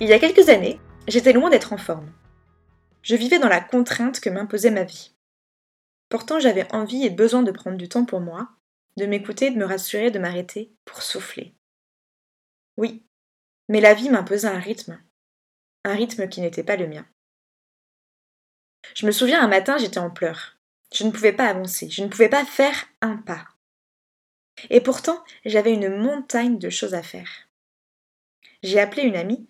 Il y a quelques années, j'étais loin d'être en forme. Je vivais dans la contrainte que m'imposait ma vie. Pourtant, j'avais envie et besoin de prendre du temps pour moi, de m'écouter, de me rassurer, de m'arrêter pour souffler. Oui, mais la vie m'imposait un rythme, un rythme qui n'était pas le mien. Je me souviens un matin, j'étais en pleurs. Je ne pouvais pas avancer, je ne pouvais pas faire un pas. Et pourtant, j'avais une montagne de choses à faire. J'ai appelé une amie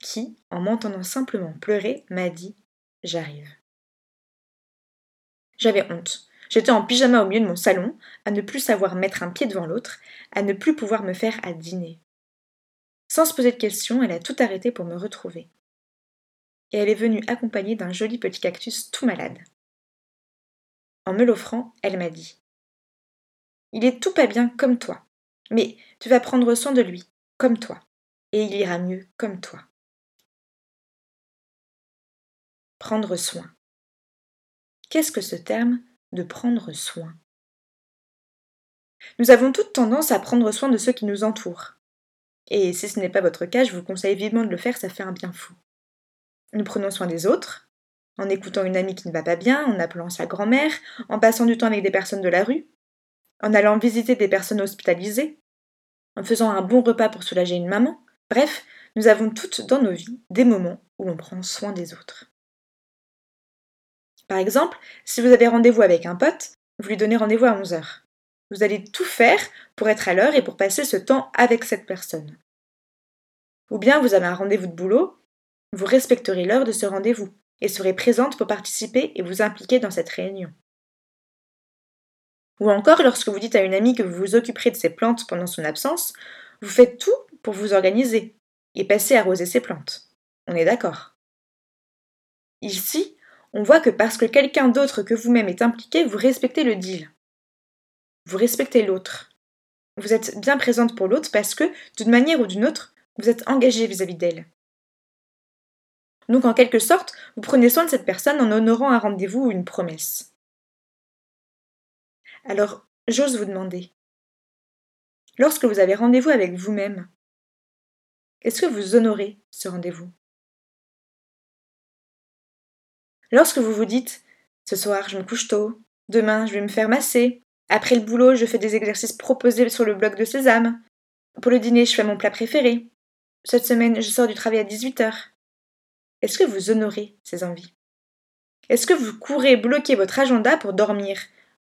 qui, en m'entendant simplement pleurer, m'a dit J'arrive. J'avais honte. J'étais en pyjama au milieu de mon salon, à ne plus savoir mettre un pied devant l'autre, à ne plus pouvoir me faire à dîner. Sans se poser de questions, elle a tout arrêté pour me retrouver. Et elle est venue accompagnée d'un joli petit cactus tout malade. En me l'offrant, elle m'a dit Il est tout pas bien comme toi, mais tu vas prendre soin de lui, comme toi, et il ira mieux comme toi. Prendre soin. Qu'est-ce que ce terme de prendre soin? Nous avons toute tendance à prendre soin de ceux qui nous entourent. Et si ce n'est pas votre cas, je vous conseille vivement de le faire, ça fait un bien fou. Nous prenons soin des autres, en écoutant une amie qui ne va pas bien, en appelant sa grand-mère, en passant du temps avec des personnes de la rue, en allant visiter des personnes hospitalisées, en faisant un bon repas pour soulager une maman. Bref, nous avons toutes dans nos vies des moments où l'on prend soin des autres. Par exemple, si vous avez rendez-vous avec un pote, vous lui donnez rendez-vous à 11h. Vous allez tout faire pour être à l'heure et pour passer ce temps avec cette personne. Ou bien vous avez un rendez-vous de boulot, vous respecterez l'heure de ce rendez-vous et serez présente pour participer et vous impliquer dans cette réunion. Ou encore, lorsque vous dites à une amie que vous vous occuperez de ses plantes pendant son absence, vous faites tout pour vous organiser et passer à arroser ses plantes. On est d'accord? Ici, on voit que parce que quelqu'un d'autre que vous-même est impliqué, vous respectez le deal. Vous respectez l'autre. Vous êtes bien présente pour l'autre parce que, d'une manière ou d'une autre, vous êtes engagé vis-à-vis d'elle. Donc, en quelque sorte, vous prenez soin de cette personne en honorant un rendez-vous ou une promesse. Alors, j'ose vous demander, lorsque vous avez rendez-vous avec vous-même, est-ce que vous honorez ce rendez-vous? Lorsque vous vous dites Ce soir, je me couche tôt, demain, je vais me faire masser, après le boulot, je fais des exercices proposés sur le bloc de Sésame, pour le dîner, je fais mon plat préféré, cette semaine, je sors du travail à 18h. Est-ce que vous honorez ces envies? Est-ce que vous courez bloquer votre agenda pour dormir,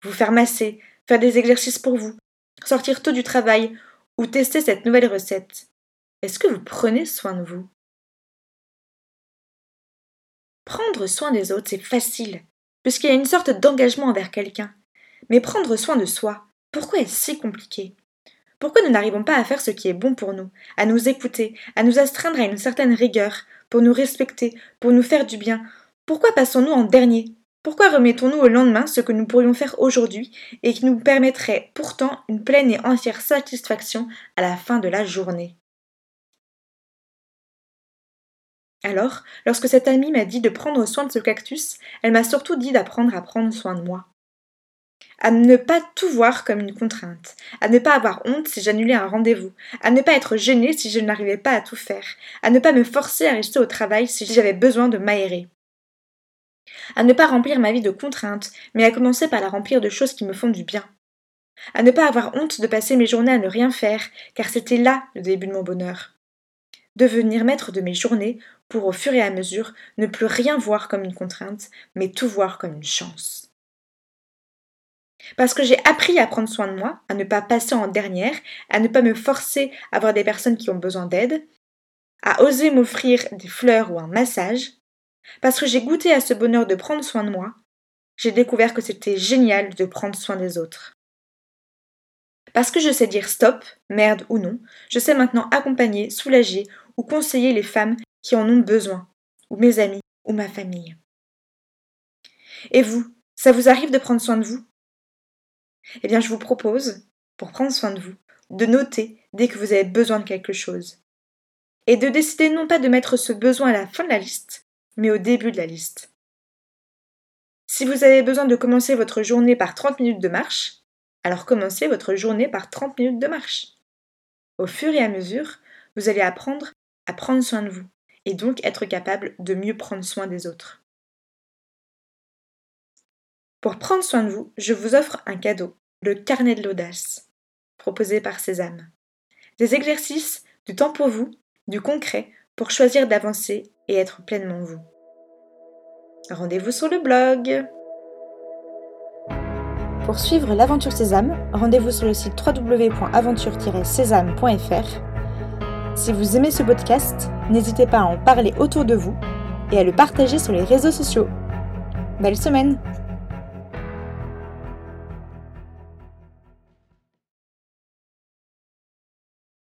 vous faire masser, faire des exercices pour vous, sortir tôt du travail ou tester cette nouvelle recette? Est-ce que vous prenez soin de vous? Prendre soin des autres, c'est facile, puisqu'il y a une sorte d'engagement envers quelqu'un. Mais prendre soin de soi, pourquoi est-ce si compliqué? Pourquoi nous n'arrivons pas à faire ce qui est bon pour nous, à nous écouter, à nous astreindre à une certaine rigueur, pour nous respecter, pour nous faire du bien? Pourquoi passons-nous en dernier? Pourquoi remettons-nous au lendemain ce que nous pourrions faire aujourd'hui et qui nous permettrait pourtant une pleine et entière satisfaction à la fin de la journée? Alors, lorsque cette amie m'a dit de prendre soin de ce cactus, elle m'a surtout dit d'apprendre à prendre soin de moi. À ne pas tout voir comme une contrainte, à ne pas avoir honte si j'annulais un rendez-vous, à ne pas être gênée si je n'arrivais pas à tout faire, à ne pas me forcer à rester au travail si j'avais besoin de m'aérer. À ne pas remplir ma vie de contraintes, mais à commencer par la remplir de choses qui me font du bien. À ne pas avoir honte de passer mes journées à ne rien faire, car c'était là le début de mon bonheur devenir maître de mes journées pour au fur et à mesure ne plus rien voir comme une contrainte, mais tout voir comme une chance. Parce que j'ai appris à prendre soin de moi, à ne pas passer en dernière, à ne pas me forcer à voir des personnes qui ont besoin d'aide, à oser m'offrir des fleurs ou un massage, parce que j'ai goûté à ce bonheur de prendre soin de moi, j'ai découvert que c'était génial de prendre soin des autres. Parce que je sais dire stop, merde ou non, je sais maintenant accompagner, soulager ou conseiller les femmes qui en ont besoin, ou mes amis, ou ma famille. Et vous, ça vous arrive de prendre soin de vous? Eh bien, je vous propose, pour prendre soin de vous, de noter dès que vous avez besoin de quelque chose. Et de décider non pas de mettre ce besoin à la fin de la liste, mais au début de la liste. Si vous avez besoin de commencer votre journée par 30 minutes de marche, alors commencez votre journée par 30 minutes de marche. Au fur et à mesure, vous allez apprendre à prendre soin de vous et donc être capable de mieux prendre soin des autres. Pour prendre soin de vous, je vous offre un cadeau, le carnet de l'audace, proposé par Sésame. Des exercices, du temps pour vous, du concret, pour choisir d'avancer et être pleinement vous. Rendez-vous sur le blog. Pour suivre l'aventure Sésame, rendez-vous sur le site www.aventure-sésame.fr. Si vous aimez ce podcast, n'hésitez pas à en parler autour de vous et à le partager sur les réseaux sociaux. Belle semaine